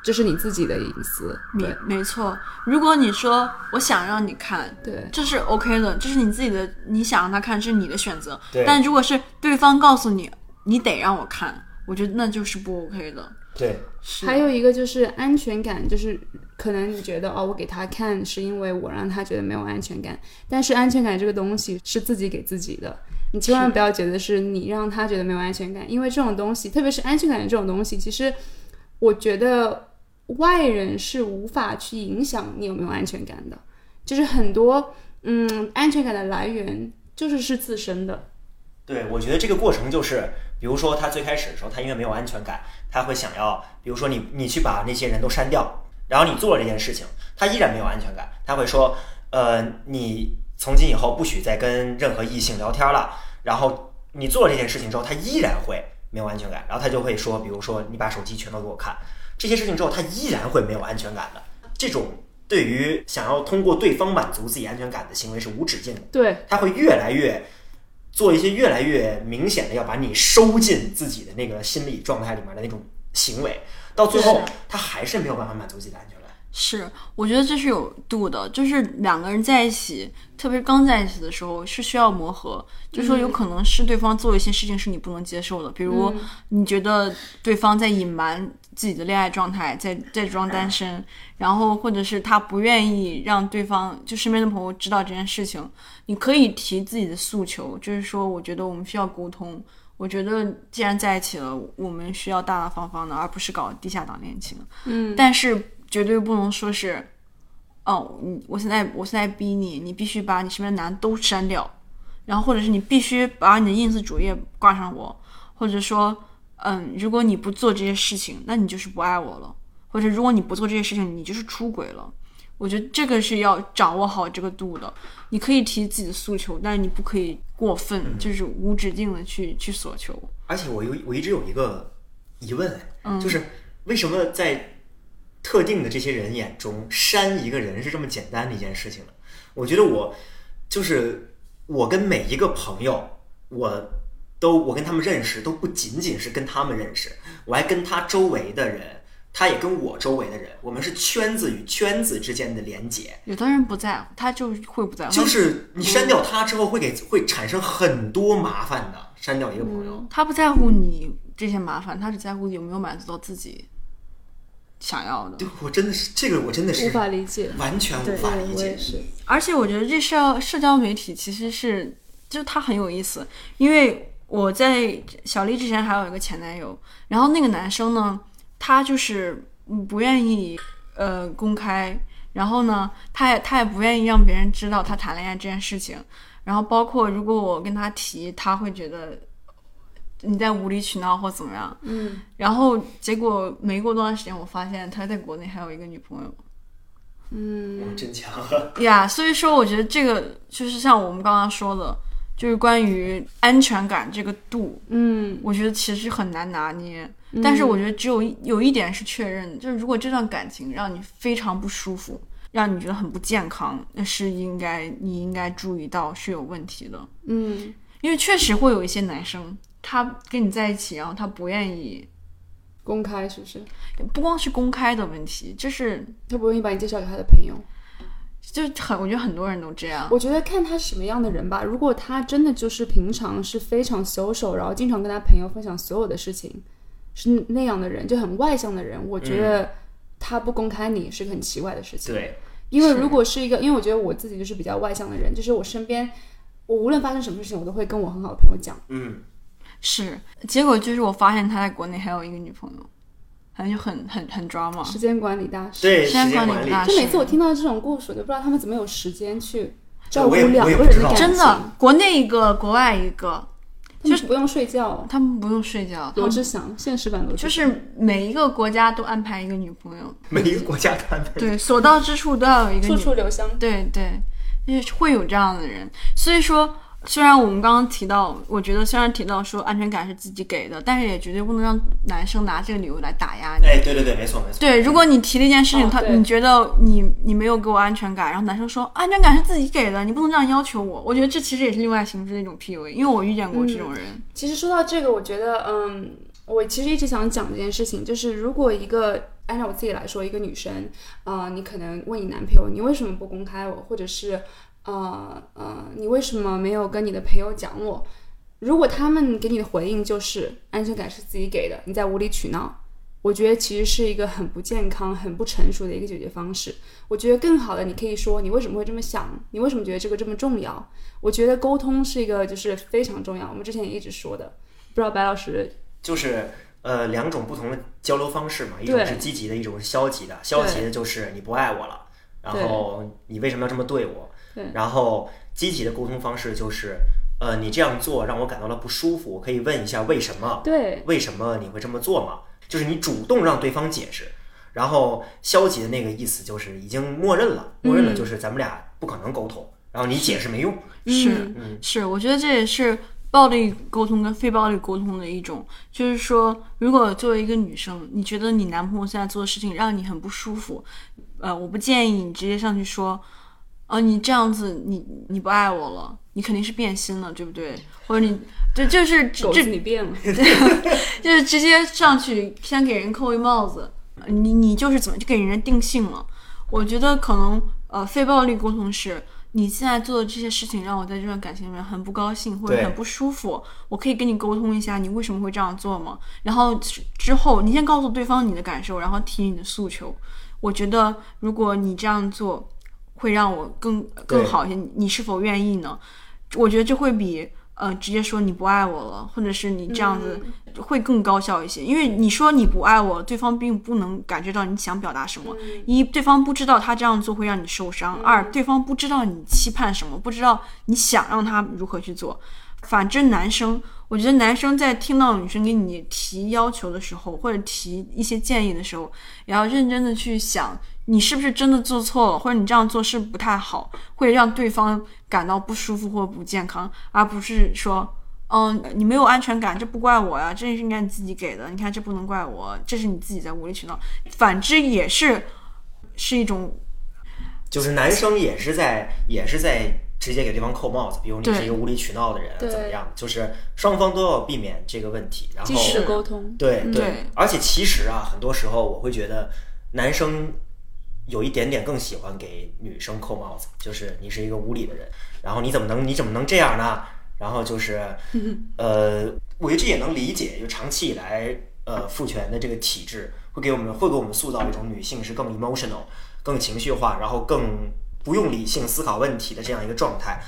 这是你自己的隐私。对没没错。如果你说我想让你看，对，这是 OK 的，这是你自己的，你想让他看，这是你的选择。对但如果是对方告诉你你得让我看，我觉得那就是不 OK 的。对，是还有一个就是安全感，就是可能你觉得哦，我给他看是因为我让他觉得没有安全感，但是安全感这个东西是自己给自己的，你千万不要觉得是你让他觉得没有安全感，因为这种东西，特别是安全感这种东西，其实我觉得外人是无法去影响你有没有安全感的，就是很多嗯安全感的来源就是是自身的，对，我觉得这个过程就是，比如说他最开始的时候，他因为没有安全感，他会想要，比如说你你去把那些人都删掉，然后你做了这件事情，他依然没有安全感，他会说，呃，你从今以后不许再跟任何异性聊天了。然后你做了这件事情之后，他依然会没有安全感，然后他就会说，比如说你把手机全都给我看，这些事情之后，他依然会没有安全感的。这种对于想要通过对方满足自己安全感的行为是无止境的。对，他会越来越做一些越来越明显的要把你收进自己的那个心理状态里面的那种行为，到最后他还是没有办法满足自己的安全感。是，我觉得这是有度的，就是两个人在一起，特别是刚在一起的时候，是需要磨合。就说有可能是对方做一些事情是你不能接受的，比如你觉得对方在隐瞒自己的恋爱状态，在在装单身，然后或者是他不愿意让对方就身边的朋友知道这件事情，你可以提自己的诉求，就是说我觉得我们需要沟通。我觉得既然在一起了，我们需要大大方方的，而不是搞地下党恋情。嗯，但是绝对不能说是，哦，你我现在我现在逼你，你必须把你身边的男都删掉，然后或者是你必须把你的 ins 主页挂上我，或者说，嗯，如果你不做这些事情，那你就是不爱我了，或者如果你不做这些事情，你就是出轨了。我觉得这个是要掌握好这个度的。你可以提自己的诉求，但是你不可以过分，就是无止境的去去索求。而且我有我一直有一个疑问，就是为什么在特定的这些人眼中，删一个人是这么简单的一件事情呢？我觉得我就是我跟每一个朋友，我都我跟他们认识，都不仅仅是跟他们认识，我还跟他周围的人，他也跟我周围的人，我们是圈子与圈子之间的连接。有的人不在乎，他就会不在乎，就是你删掉他之后，会给会产生很多麻烦的。删掉一个朋友，他不在乎你这些麻烦，他只在乎有没有满足到自己想要的。对我真的是这个，我真的是无是法理解。完全无，法理解。是。而且我觉得这社交社交媒体其实是，就是它很有意思，因为我在小丽之前还有一个前男友，然后那个男生呢，他就是嗯不愿意呃公开，然后呢，他也他也不愿意让别人知道他谈恋爱这件事情，然后包括如果我跟他提，他会觉得你在无理取闹或怎么样，嗯，然后结果没过多长时间，我发现他在国内还有一个女朋友。嗯。真强，呀所以说我觉得这个就是像我们刚刚说的，就是关于安全感这个度，嗯，我觉得其实很难拿捏。但是我觉得只有一有一点是确认的，就是如果这段感情让你非常不舒服，让你觉得很不健康，那是应该你应该注意到是有问题的。嗯，因为确实会有一些男生，他跟你在一起，然后他不愿意，公开是不是？不光是公开的问题，就是他不愿意把你介绍给他的朋友。就是很，我觉得很多人都这样。我觉得看他是什么样的人吧。如果他真的就是平常是非常 social，然后经常跟他朋友分享所有的事情，是那样的人，就很外向的人，我觉得他不公开你是个很奇怪的事情。对，因为如果是一个，因为我觉得我自己就是比较外向的人，就是我身边，我无论发生什么事情，我都会跟我很好的朋友讲。嗯，是，结果就是我发现他在国内还有一个女朋友，反正就很很很抓嘛。时间管理大师，对，时时间间管理，大师就每次我听到这种故事，我就不知道他们怎么有时间去照顾两个人的感情，真的，国内一个，国外一个，就是不用睡觉。他们不用睡觉，罗志祥，现实版罗志就，是每一个国家都安排一个女朋友，每一个国家都安排。对，所到之处都要有一个处，处留香。对对，就是会有这样的人。所以说，虽然我们刚刚提到，我觉得虽然提到说安全感是自己给的，但是也绝对不能让男生拿这个理由来打压你。哎，对对对，没错没错。对，如果你提了一件事情，他你觉得你你没有给我安全感，然后男生说安全感是自己给的，你不能这样要求我。我觉得这其实也是另外形式的一种 PUA，因为我遇见过这种人。其实说到这个，我觉得，嗯，我其实一直想讲这件事情，就是如果一个按照我自己来说，一个女生，呃，你可能问你男朋友，你为什么不公开我，或者是，呃呃，你为什么没有跟你的朋友讲我？如果他们给你的回应就是安全感是自己给的，你在无理取闹，我觉得其实是一个很不健康、很不成熟的一个解决方式。我觉得更好的，你可以说你为什么会这么想，你为什么觉得这个这么重要？我觉得沟通是一个就是非常重要，我们之前也一直说的。不知道白老师就是呃两种不同的交流方式嘛，一种是积极的，一种是消极的。消极的就是你不爱我了，然后你为什么要这么对我？对然后积极的沟通方式就是，呃，你这样做让我感到了不舒服，我可以问一下为什么？对为什么你会这么做嘛？就是你主动让对方解释。然后消极的那个意思就是已经默认了，默认了就是咱们俩不可能沟通，然后你解释没用。是嗯是，我觉得这也是暴力沟通跟非暴力沟通的一种。就是说，如果作为一个女生，你觉得你男朋友现在做的事情让你很不舒服，呃，我不建议你直接上去说，啊，你这样子，你你不爱我了，你肯定是变心了，对不对？或者你这就是狗这你变了，就是直接上去先给人扣一帽子，你你就是怎么就给人家定性了？我觉得可能呃，非暴力沟通是你现在做的这些事情让我在这段感情里面很不高兴或者很不舒服，我可以跟你沟通一下你为什么会这样做吗？然后之之后你先告诉对方你的感受，然后提你的诉求。我觉得如果你这样做，会让我更更好一些。你你是否愿意呢？我觉得这会比呃直接说你不爱我了，或者是你这样子会更高效一些。因为你说你不爱我，对方并不能感觉到你想表达什么。一，对方不知道他这样做会让你受伤；二，对方不知道你期盼什么，不知道你想让他如何去做。反之，男生，我觉得男生在听到女生给你提要求的时候，或者提一些建议的时候，也要认真的去想，你是不是真的做错了，或者你这样做是不太好，会让对方感到不舒服或不健康，而不是说，嗯，你没有安全感，这不怪我呀，这是应该你自己给的，你看这不能怪我，这是你自己在无理取闹。反之也是是一种就是男生也是在也是在直接给对方扣帽子，比如你是一个无理取闹的人，怎么样？就是双方都要避免这个问题。然后及时沟通。对嗯对而且其实啊，很多时候我会觉得男生有一点点更喜欢给女生扣帽子，就是你是一个无理的人，然后你怎么能你怎么能这样呢？然后就是，呃，我觉得这也能理解，就长期以来，呃，父权的这个体制会给我们会给我们塑造一种女性是更 emotional、更情绪化，然后更不用理性思考问题的这样一个状态。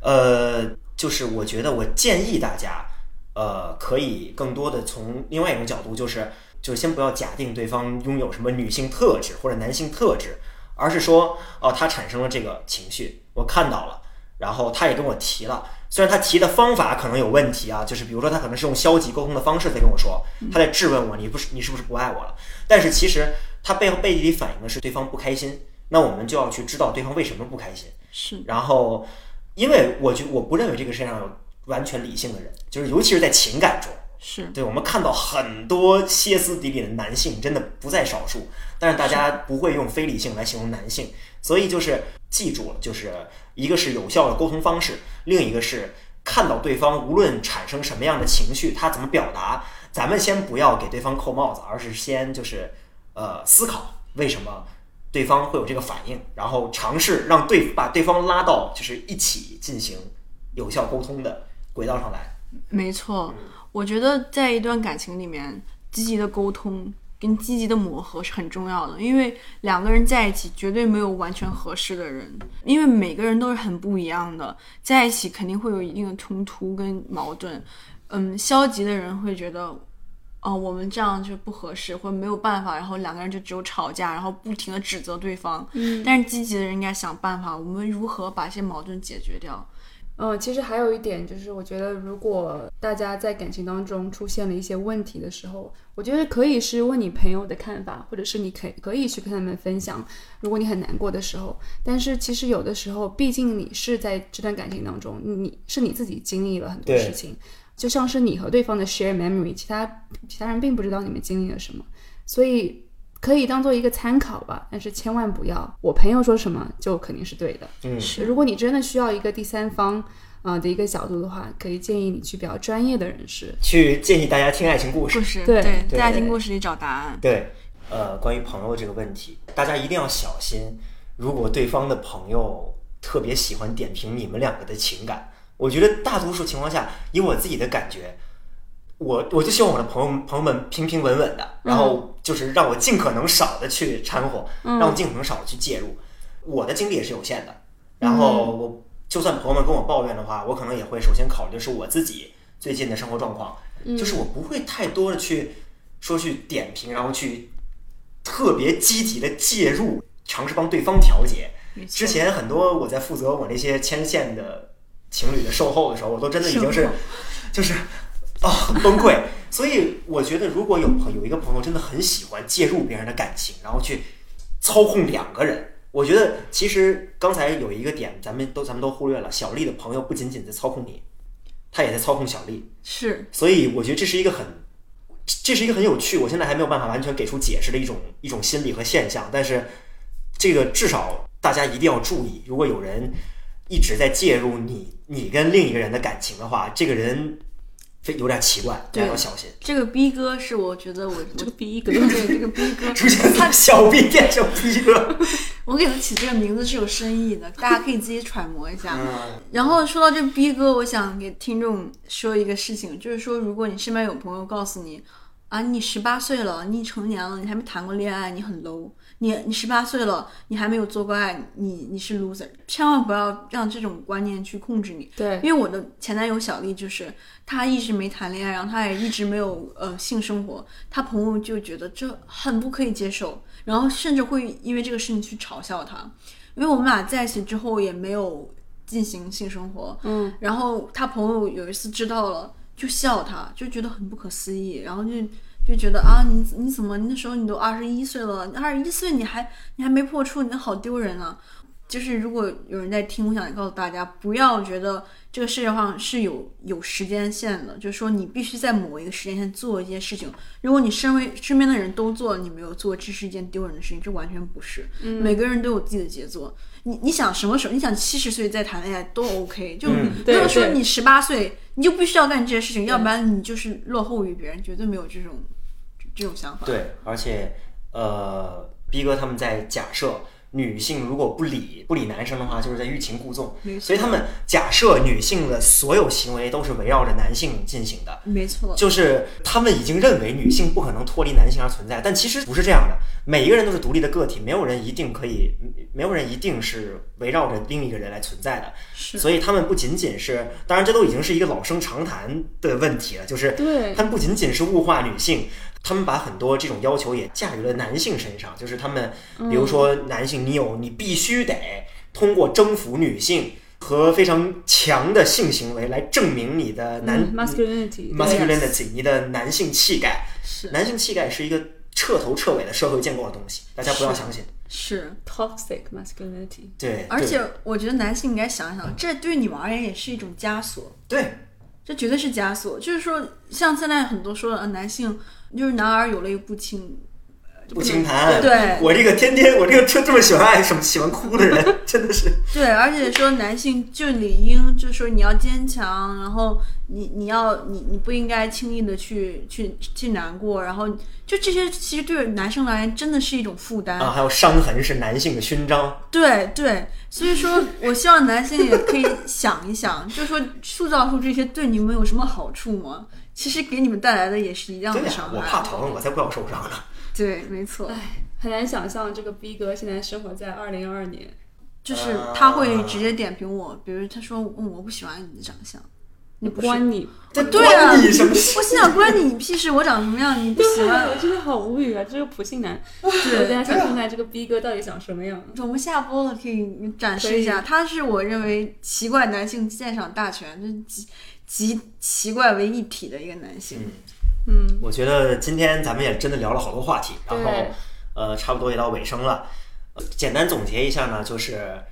呃，就是我觉得我建议大家，呃，可以更多的从另外一种角度，就是就先不要假定对方拥有什么女性特质或者男性特质，而是说，哦，他产生了这个情绪，我看到了，然后他也跟我提了。虽然他提的方法可能有问题啊，就是比如说他可能是用消极沟通的方式在跟我说，他在质问我你不是你是不是不爱我了？但是其实他背后背地里反映的是对方不开心，那我们就要去知道对方为什么不开心。是然后，因为我觉我不认为这个世界上有完全理性的人，就是尤其是在情感中，是对我们看到很多歇斯底里的男性，真的不在少数。但是大家不会用非理性来形容男性，所以就是记住了，就是一个是有效的沟通方式，另一个是看到对方无论产生什么样的情绪，他怎么表达，咱们先不要给对方扣帽子，而是先就是呃思考为什么对方会有这个反应，然后尝试让对把对方拉到就是一起进行有效沟通的轨道上来。没错，我觉得在一段感情里面，积极的沟通跟积极的磨合是很重要的，因为两个人在一起绝对没有完全合适的人，因为每个人都是很不一样的，在一起肯定会有一定的冲突跟矛盾。嗯，消极的人会觉得。哦，我们这样就不合适，或者没有办法，然后两个人就只有吵架，然后不停的指责对方。嗯，但是积极的人应该想办法，我们如何把一些矛盾解决掉？嗯，其实还有一点就是，我觉得如果大家在感情当中出现了一些问题的时候，我觉得可以是问你朋友的看法，或者是你可以可以去跟他们分享，如果你很难过的时候。但是其实有的时候，毕竟你是在这段感情当中，你是你自己经历了很多事情，就像是你和对方的 share memory，其他其他人并不知道你们经历了什么，所以可以当做一个参考吧。但是千万不要我朋友说什么就肯定是对的。嗯，如果你真的需要一个第三方啊、呃的一个角度的话，可以建议你去比较专业的人士。去建议大家听爱情故事故。事对对，对在爱情故事里找答案。对，呃，关于朋友这个问题，大家一定要小心。如果对方的朋友特别喜欢点评你们两个的情感，我觉得大多数情况下，以我自己的感觉，我我就希望我的朋友朋友们平平稳稳的，然后就是让我尽可能少的去掺和，让我尽可能少的去介入。我的精力也是有限的，然后我就算朋友们跟我抱怨的话，我可能也会首先考虑的是我自己最近的生活状况，就是我不会太多的去说去点评，然后去特别积极的介入，尝试帮对方调节。之前很多我在负责我那些牵线的情侣的售后的时候，我都真的已经是就是啊、很崩溃。所以我觉得，如果有朋有一个朋友真的很喜欢介入别人的感情，然后去操控两个人，我觉得其实刚才有一个点，咱们都咱们都忽略了，小丽的朋友不仅仅在操控你，他也在操控小丽。是所以我觉得这是一个很，这是一个很有趣，我现在还没有办法完全给出解释的一种一种心理和现象。但是这个至少大家一定要注意，如果有人一直在介入你你跟另一个人的感情的话，这个人非有点奇怪，大对家要小心。这个逼哥是我觉得我 这个逼哥，对这个逼哥，出现他小逼变成逼哥，我给他起这个名字是有深意的，大家可以自己揣摩一下。嗯，然后说到这逼哥，我想给听众说一个事情，就是说，如果你身边有朋友告诉你，啊，你十八岁了，你成年了，你还没谈过恋爱，你很 low，你你十八岁了，你还没有做过爱，你你是 loser，千万不要让这种观念去控制你。对因为我的前男友小丽就是他一直没谈恋爱，然后他也一直没有呃性生活，他朋友就觉得这很不可以接受，然后甚至会因为这个事情去嘲笑他。因为我们俩在一起之后也没有进行性生活，嗯，然后他朋友有一次知道了，就笑他，就觉得很不可思议，然后就就觉得啊，你你怎么那时候你都二十一岁了，二十一岁你还你还没破处，你好丢人啊！就是如果有人在听，我想告诉大家，不要觉得这个世界上是有有时间线的，就是说你必须在某一个时间线做一些事情。如果你身为身边的人都做，你没有做，这是一件丢人的事情，这完全不是。每个人都有自己的节奏。你你想什么时候？你想七十岁再谈恋爱都 OK，就嗯没有对对说你十八岁你就必须要干这些事情，要不然你就是落后于别人，绝对没有这种这种想法。对，而且呃逼哥他们在假设女性如果不理不理男生的话，就是在欲擒故纵，所以他们假设女性的所有行为都是围绕着男性进行的。没错，就是他们已经认为女性不可能脱离男性而存在，但其实不是这样的。每一个人都是独立的个体，没有人一定可以，没有人一定是围绕着另一个人来存在的。是所以他们不仅仅是，当然这都已经是一个老生常谈的问题了，就是对他们不仅仅是物化女性，他们把很多这种要求也驾驭了男性身上，就是他们，比如说男性，你有你必须得通过征服女性和非常强的性行为来证明你的男、嗯 masculinity 对 masculinity，你的男性气概。是男性气概是一个彻头彻尾的社会建构的东西，大家不要相信。是，toxic masculinity。对，而且我觉得男性应该想想，这对你们而言也是一种枷锁。对这绝对是枷锁，就是说，像现在很多说的，呃男性就是男儿有泪不轻，不轻弹。对我这个天天我这个这这么喜欢爱什么喜欢哭的人，真的是。对，而且说男性就理应，就是说你要坚强，然后你你要你你不应该轻易的去去去难过，然后就这些其实对男生来言真的是一种负担。啊，还有伤痕是男性的勋章。对对，所以说 我希望男性也可以想一想，就是说塑造出这些对你们有什么好处吗？其实给你们带来的也是一样的伤，害。我怕疼，我才不要受伤呢。对，没错。很难想象这个逼哥现在生活在二零二二年。就是他会直接点评我，比如他说，嗯，我不喜欢你的长相，你不关你，这对啊你什么？我心想关你屁事，我长什么样你不喜欢 我？真的好无语啊！这个普信男，我对大家想看看这个逼哥到底长什么样。我们下播了，可以展示一下。他是我认为奇怪男性鉴赏大全，就是集集奇怪为一体的一个男性。嗯，我觉得今天咱们也真的聊了好多话题，然后呃，差不多也到尾声了。呃简单总结一下呢，就是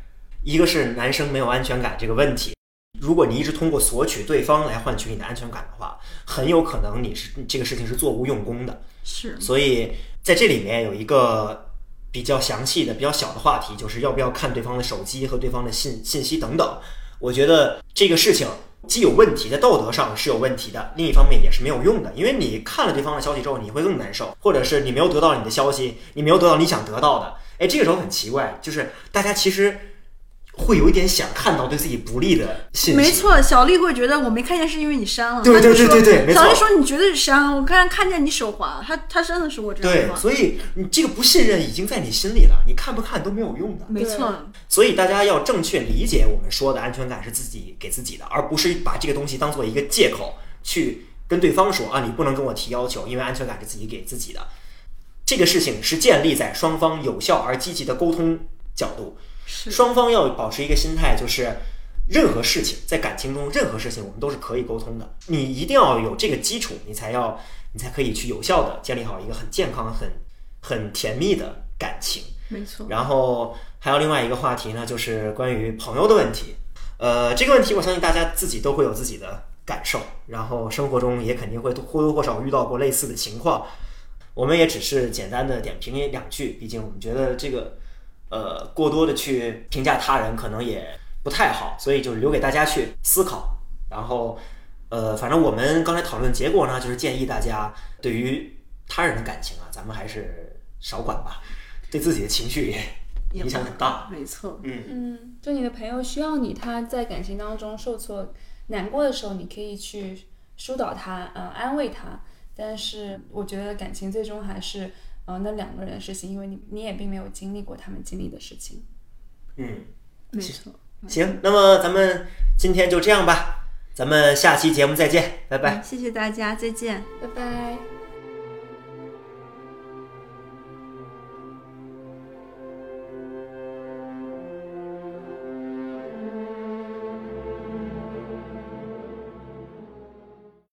一个是男生没有安全感这个问题。如果你一直通过索取对方来换取你的安全感的话，很有可能你是这个事情是做无用功的。是，所以在这里面有一个比较详细的、比较小的话题，就是要不要看对方的手机和对方的信信息等等。我觉得这个事情既有问题，在道德上是有问题的，另一方面也是没有用的，因为你看了对方的消息之后，你会更难受，或者是你没有得到你的消息，你没有得到你想得到的。哎，这个时候很奇怪，就是大家其实会有一点想看到对自己不利的信息。没错。小丽会觉得我没看见是因为你删了，对对对对对没错小丽说你绝对是删了，我刚才看见你手滑，她她真的是我这样的对，话。所以你这个不信任已经在你心里了，你看不看都没有用的。没错，所以大家要正确理解我们说的安全感是自己给自己的，而不是把这个东西当做一个借口去跟对方说啊，你不能跟我提要求，因为安全感是自己给自己的。这个事情是建立在双方有效而积极的沟通角度，是双方要保持一个心态，就是任何事情在感情中，任何事情我们都是可以沟通的。你一定要有这个基础，你才要你才可以去有效的建立好一个很健康、很很甜蜜的感情。没错。然后还有另外一个话题呢，就是关于朋友的问题。呃，这个问题我相信大家自己都会有自己的感受，然后生活中也肯定会或多或少遇到过类似的情况。我们也只是简单的点评一两句，毕竟我们觉得这个呃过多的去评价他人可能也不太好，所以就留给大家去思考。然后呃，反正我们刚才讨论结果呢，就是建议大家对于他人的感情啊，咱们还是少管吧，对自己的情绪也 也影响很大。没错，嗯，嗯，就你的朋友需要你，他在感情当中受挫、难过的时候，你可以去疏导他，呃，安慰他。但是我觉得感情最终还是呃那两个人的事情，因为你你也并没有经历过他们经历的事情。嗯，没错。行，那么咱们今天就这样吧，咱们下期节目再见，拜拜。谢谢大家，再见。拜拜。